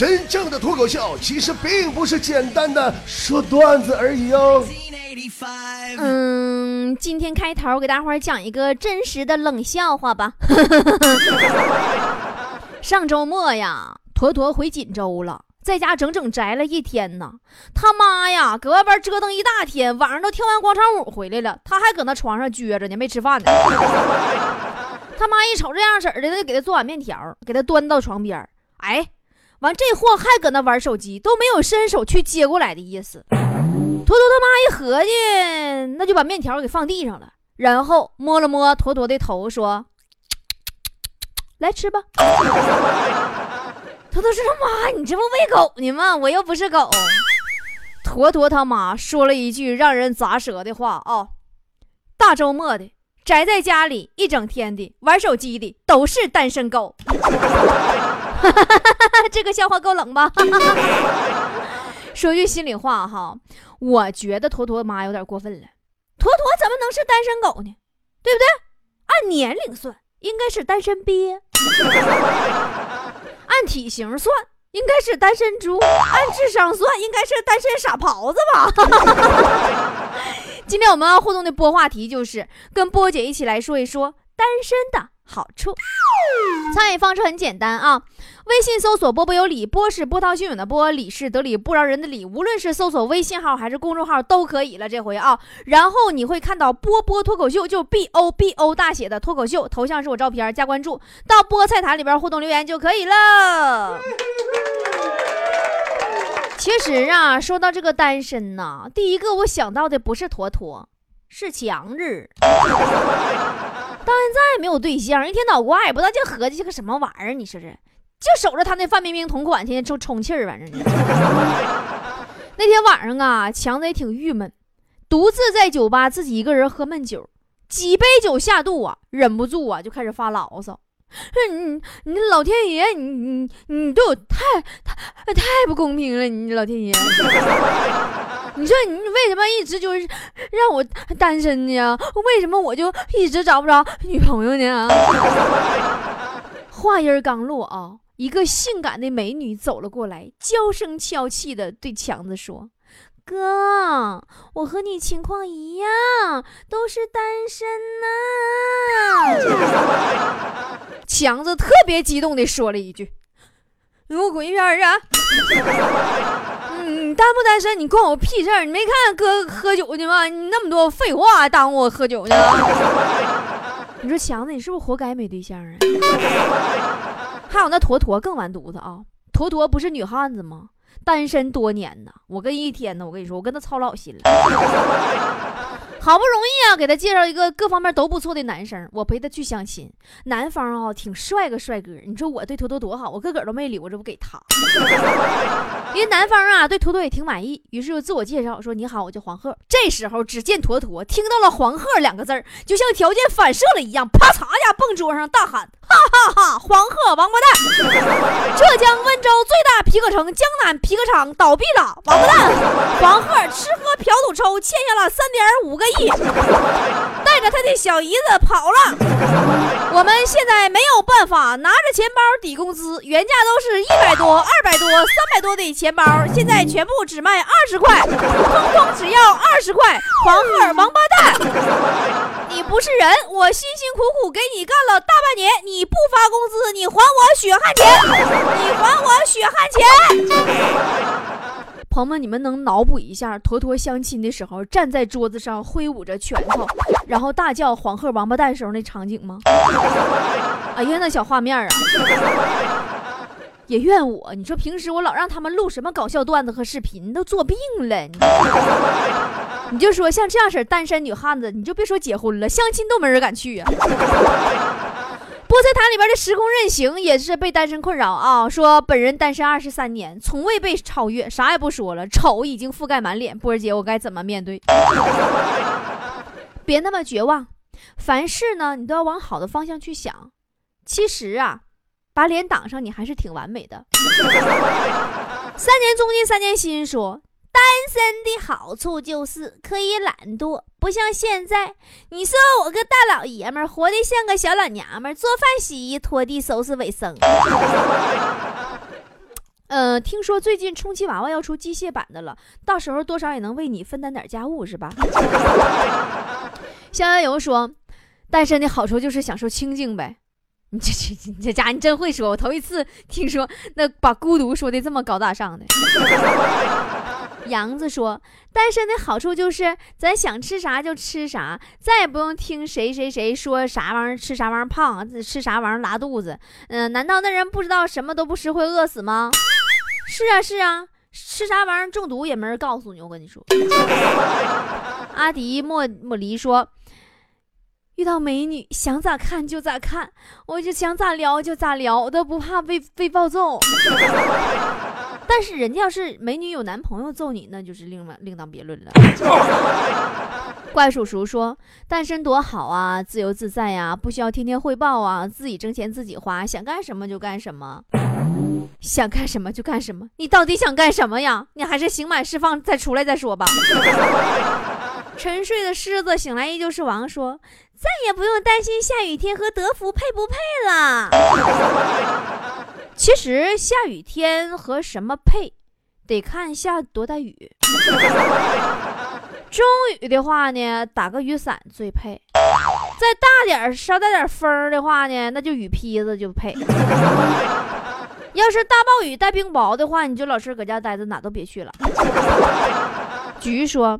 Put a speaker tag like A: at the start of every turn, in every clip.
A: 真正的脱口秀其实并不是简单的说段子而已哦。
B: 嗯，今天开头给大伙儿讲一个真实的冷笑话吧。上周末呀，坨坨回锦州了，在家整整宅了一天呢。他妈呀，搁外边折腾一大天，晚上都跳完广场舞回来了，他还搁那床上撅着呢，没吃饭呢。他妈一瞅这样式儿的，就给他做碗面条，给他端到床边哎，完这货还搁那玩手机，都没有伸手去接过来的意思。坨坨他妈一合计，那就把面条给放地上了，然后摸了摸坨坨的头，说：“来吃吧。”坨坨说：“他妈，你这不喂狗呢吗？我又不是狗。”坨坨他妈说了一句让人咂舌的话啊：“大周末的，宅在家里一整天的，玩手机的都是单身狗。” 这个笑话够冷吧？说句心里话哈，我觉得坨坨妈有点过分了。坨坨怎么能是单身狗呢？对不对？按年龄算，应该是单身鳖；按体型算，应该是单身猪；按智商算，应该是单身傻狍子吧。今天我们要互动的播话题就是跟波姐一起来说一说单身的好处。参与方式很简单啊，微信搜索“波波有理”，波是波涛汹涌的波，理是得理不饶人的理。无论是搜索微信号还是公众号都可以了，这回啊，然后你会看到“波波脱口秀”，就 B O B O 大写的脱口秀，头像是我照片，加关注，到菠菜坛里边互动留言就可以了。其实啊，说到这个单身呐，第一个我想到的不是坨坨，是强子。到现在没有对象，一天脑瓜也不知道净合计是个什么玩意儿。你说这，就守着他那范冰冰同款，天天充充气儿，反正。那天晚上啊，强子也挺郁闷，独自在酒吧自己一个人喝闷酒，几杯酒下肚啊，忍不住啊就开始发牢骚，说 你你老天爷，你你你对我太太太不公平了，你老天爷。你说你为什么一直就是让我单身呢？为什么我就一直找不着女朋友呢？话音刚落啊，一个性感的美女走了过来，娇声娇气的对强子说：“哥，我和你情况一样，都是单身呢。”强子特别激动的说了一句：“你给我滚一边去！”你单不单身？你关我屁事儿！你没看哥喝酒去吗？你那么多废话，耽误我喝酒呢。你说强子，你是不是活该没对象啊？还有那坨坨更完犊子啊！坨坨不是女汉子吗？单身多年呢，我跟一天呢，我跟你说，我跟他操老心了。好不容易啊，给他介绍一个各方面都不错的男生，我陪他去相亲。男方啊，挺帅个帅哥，你说我对坨坨多好，我个个都没留着不给他。因为男方啊对坨坨也挺满意，于是就自我介绍说：“你好，我叫黄鹤。”这时候只见坨坨听到了“黄鹤”两个字儿，就像条件反射了一样，啪嚓一下蹦桌上大喊：“哈哈哈！黄鹤王八蛋！浙江温州最大皮革城江南皮革厂倒闭了，王八蛋！黄鹤吃喝嫖赌抽，欠下了三点五个。” 带着他的小姨子跑了，我们现在没有办法拿着钱包抵工资，原价都是一百多、二百多、三百多的钱包，现在全部只卖二十块，通通只要二十块。黄鹤王八蛋，你不是人！我辛辛苦苦给你干了大半年，你不发工资，你还我血汗钱！你还我血汗钱！朋友们，你们能脑补一下坨坨相亲的时候站在桌子上挥舞着拳头，然后大叫“黄鹤王八蛋”时候那场景吗？哎呀，那小画面啊！也怨我，你说平时我老让他们录什么搞笑段子和视频，都作病了。你就说像这样式单身女汉子，你就别说结婚了，相亲都没人敢去啊。菠菜坛里边的时空任行也是被单身困扰啊！说本人单身二十三年，从未被超越，啥也不说了，丑已经覆盖满脸。波儿姐，我该怎么面对？别那么绝望，凡事呢，你都要往好的方向去想。其实啊，把脸挡上，你还是挺完美的。三年中金三年新说。单身的好处就是可以懒惰，不像现在。你说我个大老爷们儿，活得像个小老娘们儿，做饭、洗衣、拖地、收拾卫生。呃，听说最近充气娃娃要出机械版的了，到时候多少也能为你分担点家务，是吧？逍遥游说，单身的好处就是享受清静呗。你这这你这家你真会说，我头一次听说那把孤独说的这么高大上的。杨子说，单身的好处就是咱想吃啥就吃啥，再也不用听谁谁谁说啥玩意儿吃啥玩意儿胖，吃啥玩意儿拉肚子。嗯，难道那人不知道什么都不吃会饿死吗？是啊是啊，吃啥玩意儿中毒也没人告诉你。我跟你说，阿迪莫莫离说，遇到美女想咋看就咋看，我就想咋聊就咋聊，我都不怕被被暴揍。但是人家要是美女有男朋友揍你，那就是另外另当别论了。怪叔叔说，单身多好啊，自由自在呀，不需要天天汇报啊，自己挣钱自己花，想干什么就干什么。想干什么就干什么，你到底想干什么呀？你还是刑满释放再出来再说吧。沉睡的狮子醒来依旧是王，说再也不用担心下雨天和德芙配不配了。其实下雨天和什么配，得看下多大雨。中雨的话呢，打个雨伞最配；再大点稍带点风的话呢，那就雨披子就配。要是大暴雨带冰雹的话，你就老实搁家待着，哪都别去了。菊说，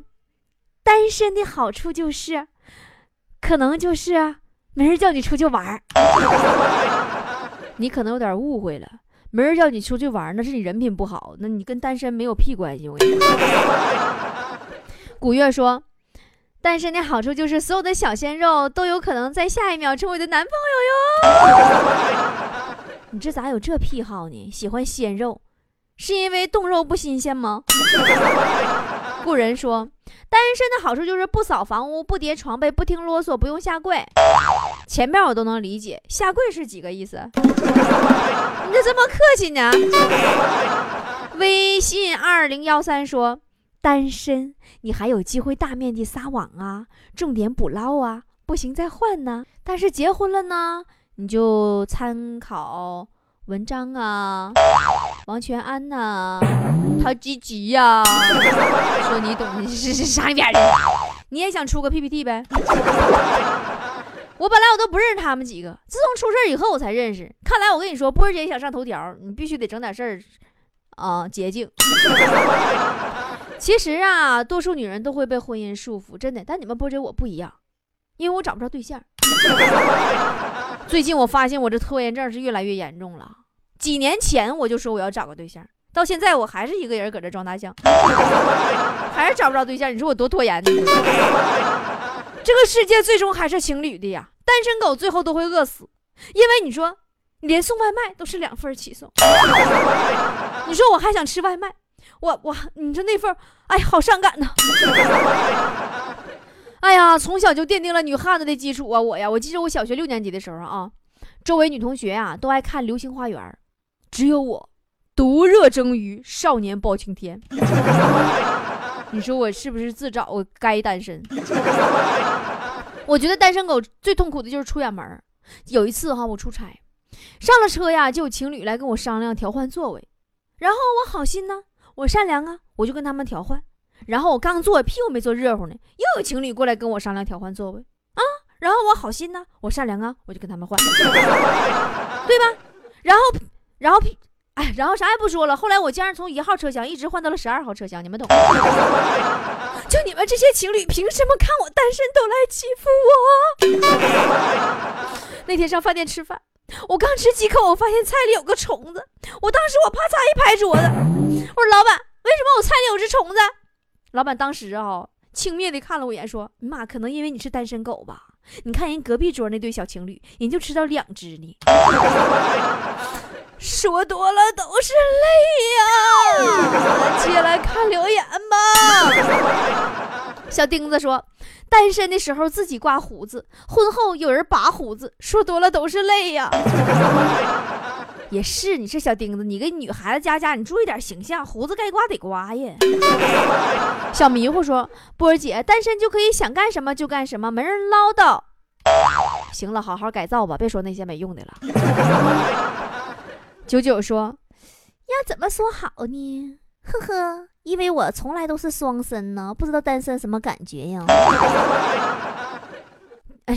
B: 单身的好处就是，可能就是没人叫你出去玩 你可能有点误会了，没人叫你出去玩那是你人品不好，那你跟单身没有屁关系。我跟你说，古月说，单身的好处就是所有的小鲜肉都有可能在下一秒成为你的男朋友哟。你这咋有这癖好呢？喜欢鲜肉，是因为冻肉不新鲜吗？故人说，单身的好处就是不扫房屋、不叠床被、不听啰嗦、不用下跪。前面我都能理解，下跪是几个意思？你咋这么客气呢？微信二零幺三说，单身你还有机会大面积撒网啊，重点捕捞啊，不行再换呢。但是结婚了呢？你就参考文章啊，王全安呐，陶吉吉呀，说你懂，是是上一边去。你也想出个 PPT 呗？我本来我都不认识他们几个，自从出事以后我才认识。看来我跟你说，波儿姐想上头条，你必须得整点事儿啊，捷径。其实啊，多数女人都会被婚姻束缚，真的。但你们波姐我不一样，因为我找不着对象。最近我发现我这拖延症是越来越严重了。几年前我就说我要找个对象，到现在我还是一个人搁这装大象，还是找不着对象。你说我多拖延呢？这个世界最终还是情侣的呀，单身狗最后都会饿死，因为你说连送外卖都是两份起送，你说我还想吃外卖，我我你说那份，哎，好伤感呐。哎呀，从小就奠定了女汉子的基础啊！我呀，我记得我小学六年级的时候啊，周围女同学啊都爱看《流星花园》，只有我独热蒸于《少年包青天》。你说我是不是自找该单身？我觉得单身狗最痛苦的就是出远门。有一次哈，我出差，上了车呀，就有情侣来跟我商量调换座位，然后我好心呢，我善良啊，我就跟他们调换。然后我刚坐，屁股没坐热乎呢，又有情侣过来跟我商量调换座位啊。然后我好心呢，我善良啊，我就跟他们换，对吧？然后，然后，哎，然后啥也不说了。后来我竟然从一号车厢一直换到了十二号车厢，你们懂？就你们这些情侣，凭什么看我单身都来欺负我？那天上饭店吃饭，我刚吃几口，我发现菜里有个虫子，我当时我啪嚓一拍桌子，我说老板，为什么我菜里有只虫子？老板当时啊，轻蔑地看了我一眼，说：“妈，可能因为你是单身狗吧？你看人隔壁桌那对小情侣，人就吃到两只呢。说多了都是泪呀。接来看留言吧。小钉子说，单身的时候自己刮胡子，婚后有人拔胡子，说多了都是泪呀。”也是，你是小钉子，你个女孩子家家，你注意点形象，胡子该刮得刮呀。小迷糊说：“波儿姐，单身就可以想干什么就干什么，没人唠叨。”行了，好好改造吧，别说那些没用的了。九九说：“要怎么说好呢？呵呵，因为我从来都是双身呢，不知道单身什么感觉呀。哎，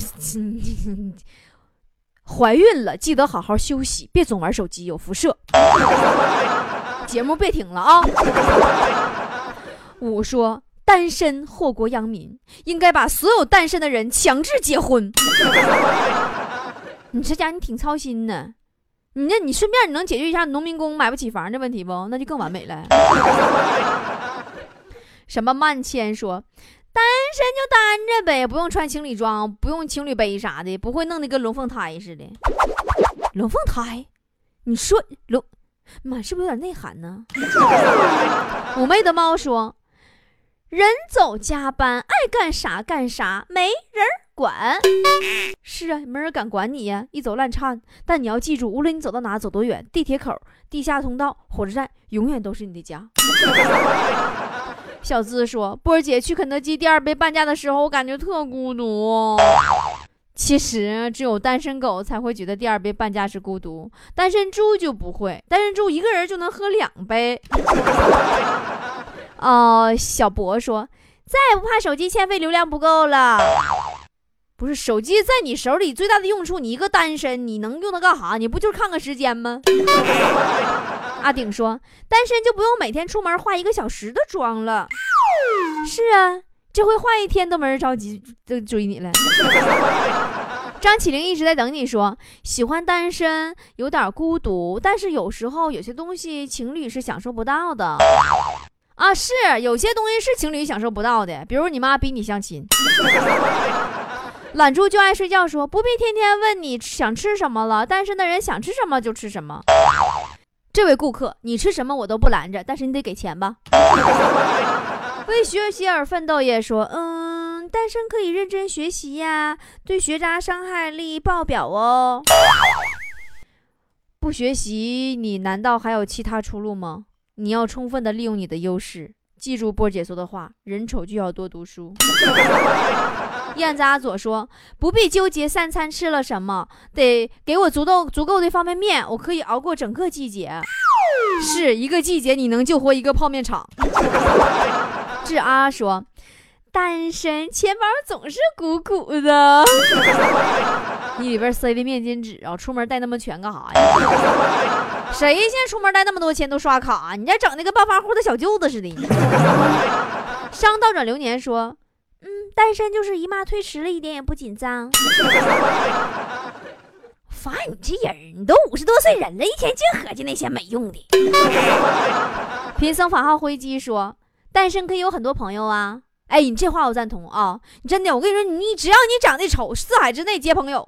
B: 怀孕了，记得好好休息，别总玩手机，有辐射。节目别停了啊！五说单身祸国殃民，应该把所有单身的人强制结婚。你这家你挺操心呢，你那你顺便你能解决一下农民工买不起房的问题不？那就更完美了。什么万千说。单身就单着呗，不用穿情侣装，不用情侣杯啥的，不会弄得跟龙凤胎似的。龙凤胎，你说龙，妈是不是有点内涵呢？妩媚的猫说：“人走加班，爱干啥干啥，没人管。”是啊，没人敢管你呀，一走烂颤。但你要记住，无论你走到哪，走多远，地铁口、地下通道、火车站，永远都是你的家。小资说：“波儿姐去肯德基第二杯半价的时候，我感觉特孤独。其实只有单身狗才会觉得第二杯半价是孤独，单身猪就不会。单身猪一个人就能喝两杯。”哦，小博说：“再也不怕手机欠费流量不够了。不是手机在你手里最大的用处，你一个单身，你能用它干啥？你不就是看看时间吗？” 阿顶说：“单身就不用每天出门化一个小时的妆了。”是啊，这回化一天都没人着急就追你了。张起灵一直在等你说，喜欢单身有点孤独，但是有时候有些东西情侣是享受不到的。啊，是有些东西是情侣享受不到的，比如你妈逼你相亲。懒猪就爱睡觉说，不必天天问你想吃什么了，单身的人想吃什么就吃什么。这位顾客，你吃什么我都不拦着，但是你得给钱吧。为学习而奋斗也说，嗯，单身可以认真学习呀，对学渣伤害力爆表哦。不学习，你难道还有其他出路吗？你要充分的利用你的优势，记住波姐说的话，人丑就要多读书。燕子阿左说：“不必纠结三餐吃了什么，得给我足够足够的方便面，我可以熬过整个季节。是一个季节，你能救活一个泡面厂。”志阿说：“单身钱包总是鼓鼓的，你里边塞的面巾纸啊，出门带那么全干啥呀？谁现在出门带那么多钱都刷卡？你这整的跟暴发户的小舅子似的。”商倒转流年说。嗯，单身就是姨妈推迟了一点也不紧张。发你这人，你都五十多岁人了，一天净合计那些没用的。贫僧法号灰机说，单身可以有很多朋友啊。哎，你这话我赞同啊！你真的，我跟你说，你只要你长得丑，四海之内皆朋友。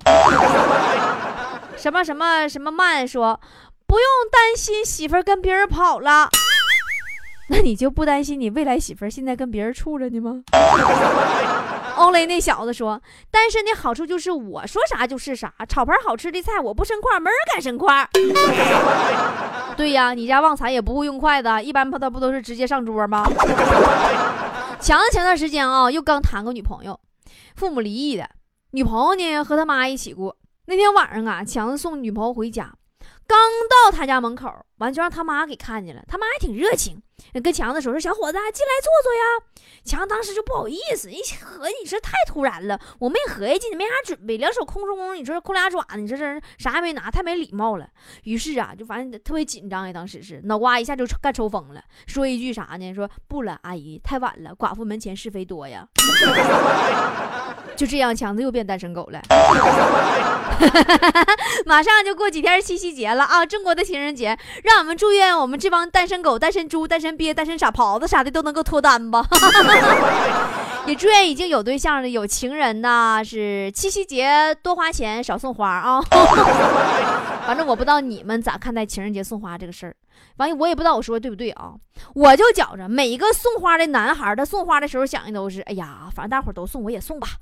B: 什么什么什么慢说，不用担心媳妇跟别人跑了。那你就不担心你未来媳妇儿现在跟别人处着呢吗？欧雷那小子说，单身的好处就是我说啥就是啥，炒盘好吃的菜我不生筷，没人敢生筷。对呀，你家旺财也不会用筷子，一般他不都是直接上桌吗？强子前段时间啊，又刚谈个女朋友，父母离异的，女朋友呢和他妈一起过。那天晚上啊，强子送女朋友回家。刚到他家门口，完就让他妈给看见了。他妈还挺热情，跟强子说：“说小伙子进来坐坐呀。”强当时就不好意思，一合计你这太突然了，我没合计，你没啥准备，两手空空，你说空俩爪子，你这这啥也没拿，太没礼貌了。于是啊，就反正特别紧张呀，当时是脑瓜一下就干抽风了，说一句啥呢？说不了，阿姨太晚了，寡妇门前是非多呀。就这样，强子又变单身狗了。马上就过几天七夕节了啊！中国的情人节，让我们祝愿我们这帮单身狗、单身猪、单身鳖、单身傻狍子啥的都能够脱单吧。也祝愿已经有对象的有情人呐，是七夕节多花钱少送花啊。反正我不知道你们咋看待情人节送花这个事儿。完，我也不知道我说的对不对啊？我就觉着每一个送花的男孩，他送花的时候想的都是：哎呀，反正大伙都送，我也送吧。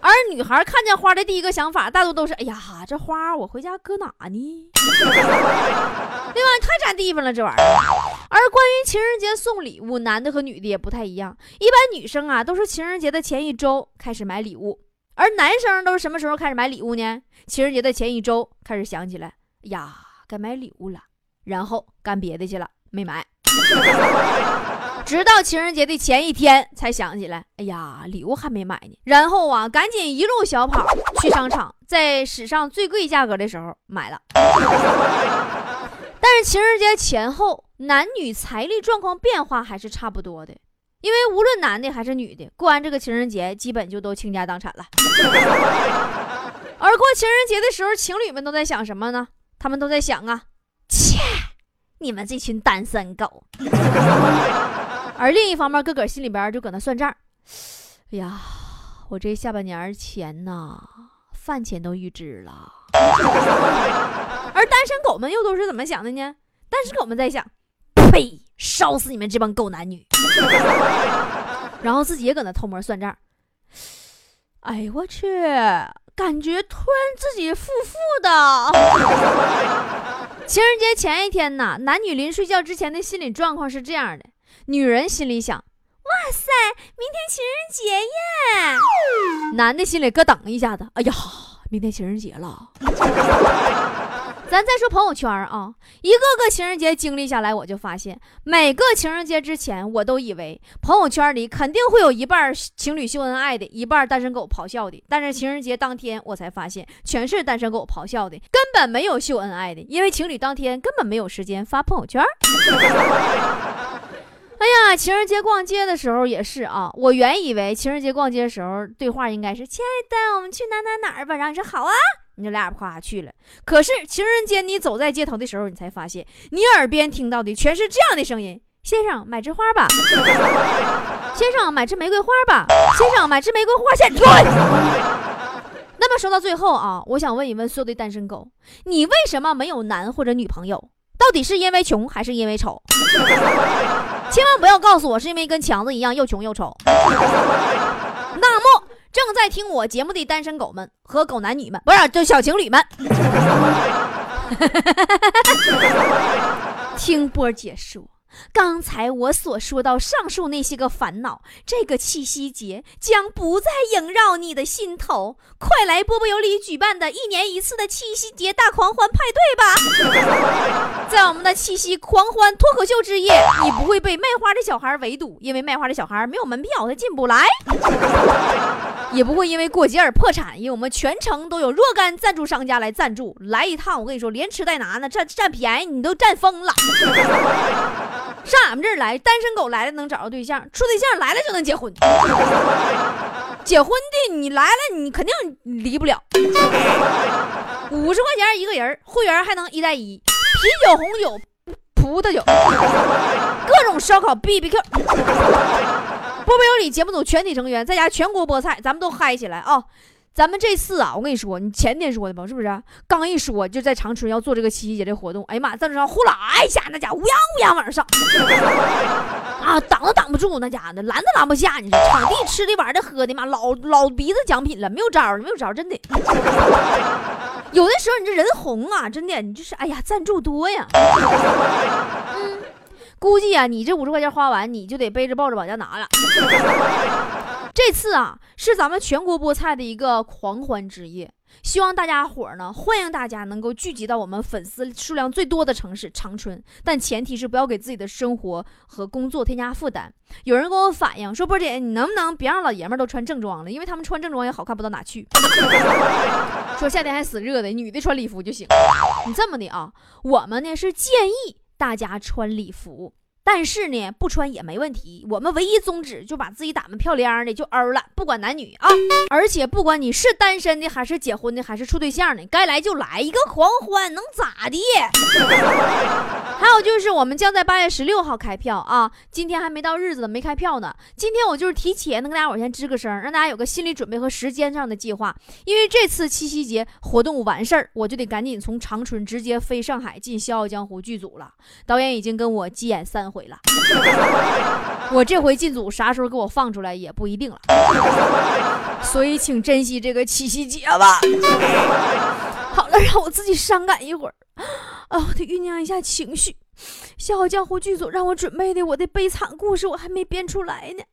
B: 而女孩看见花的第一个想法，大多都是：哎呀，这花我回家搁哪呢？对吧？太占地方了，这玩意儿。而关于情人节送礼物，男的和女的也不太一样。一般女生啊，都是情人节的前一周开始买礼物，而男生都是什么时候开始买礼物呢？情人节的前一周开始想起来：哎呀。该买礼物了，然后干别的去了，没买。直到情人节的前一天才想起来，哎呀，礼物还没买呢。然后啊，赶紧一路小跑去商场，在史上最贵价格的时候买了。但是情人节前后，男女财力状况变化还是差不多的，因为无论男的还是女的，过完这个情人节，基本就都倾家荡产了。而过情人节的时候，情侣们都在想什么呢？他们都在想啊，切，你们这群单身狗。而另一方面，个个心里边就搁那算账。哎呀，我这下半年钱呐，饭钱都预支了。而单身狗们又都是怎么想的呢？单身狗们在想，呸，烧死你们这帮狗男女。然后自己也搁那偷摸算账。哎呦我去，感觉突然自己富富的。情人节前一天呢，男女临睡觉之前的心理状况是这样的。女人心里想：“哇塞，明天情人节耶！”男的心里咯噔一下子：“哎呀，明天情人节了。”咱再说朋友圈啊，一个个情人节经历下来，我就发现，每个情人节之前，我都以为朋友圈里肯定会有一半情侣秀恩爱的，一半单身狗咆哮的。但是情人节当天，我才发现，全是单身狗咆哮的，根本没有秀恩爱的，因为情侣当天根本没有时间发朋友圈。哎呀，情人节逛街的时候也是啊。我原以为情人节逛街的时候对话应该是“亲爱的，我们去哪哪哪儿吧”，然后你说“好啊”，你就俩夸去了。可是情人节你走在街头的时候，你才发现你耳边听到的全是这样的声音：“先生，买枝花吧。”“先生，买支玫瑰花吧。”“先生，买支玫瑰花线。”那么说到最后啊，我想问一问所有的单身狗：你为什么没有男或者女朋友？到底是因为穷还是因为丑？千万不要告诉我是因为跟强子一样又穷又丑。正在听我节目的单身狗们和狗男女们，不是，就小情侣们，听波姐说。刚才我所说到上述那些个烦恼，这个七夕节将不再萦绕你的心头。快来波波有理举办的一年一次的七夕节大狂欢派对吧！在我们的七夕狂欢脱口秀之夜，你不会被卖花的小孩围堵，因为卖花的小孩没有门票，他进不来；也不会因为过节而破产，因为我们全程都有若干赞助商家来赞助。来一趟，我跟你说，连吃带拿呢，占占便宜，你都占疯了。上俺们这儿来，单身狗来了能找着对象，处对象来了就能结婚。结婚的你来了，你肯定离不了。五十块钱一个人，会员还能一带一，啤酒、红酒、葡萄酒，各种烧烤、B B Q。波波有理节目组全体成员在家全国菠菜，咱们都嗨起来啊！咱们这次啊，我跟你说，你前天说的吧，是不是？刚一说就在长春要做这个七夕节的活动，哎呀妈，赞助商呼啦一下，那家伙乌泱乌泱往上上，啊，挡都挡不住，那家的拦都拦不下。你说场地吃的玩的喝的妈，老老鼻子奖品了，没有招了，没有招，真的。有的时候你这人红啊，真的，你就是哎呀，赞助多呀。嗯，估计啊，你这五十块钱花完，你就得背着抱着往家拿了。这次啊，是咱们全国菠菜的一个狂欢之夜，希望大家伙儿呢，欢迎大家能够聚集到我们粉丝数量最多的城市长春，但前提是不要给自己的生活和工作添加负担。有人跟我反映说，波姐，你能不能别让老爷们都穿正装了，因为他们穿正装也好看不到哪去。说夏天还死热的，女的穿礼服就行。你这么的啊，我们呢是建议大家穿礼服。但是呢，不穿也没问题。我们唯一宗旨就把自己打扮漂亮的就欧了，不管男女啊。而且不管你是单身的，还是结婚的，还是处对象的，该来就来一个狂欢，能咋的？还有就是我们将在八月十六号开票啊，今天还没到日子呢，没开票呢。今天我就是提前能跟大家伙先吱个声，让大家有个心理准备和时间上的计划。因为这次七夕节活动完事儿，我就得赶紧从长春直接飞上海进《笑傲江湖》剧组了。导演已经跟我急眼三回。毁了，我这回进组啥时候给我放出来也不一定了，所以请珍惜这个七夕节吧。好了，让我自己伤感一会儿，啊，我得酝酿一下情绪。《笑傲江湖》剧组让我准备的我的悲惨故事，我还没编出来呢。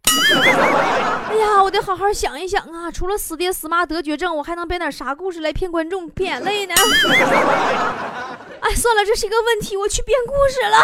B: 哎呀，我得好好想一想啊！除了死爹死妈得绝症，我还能编点啥故事来骗观众、骗眼泪呢？
C: 哎，算了，这是一个问题，我去编故事了。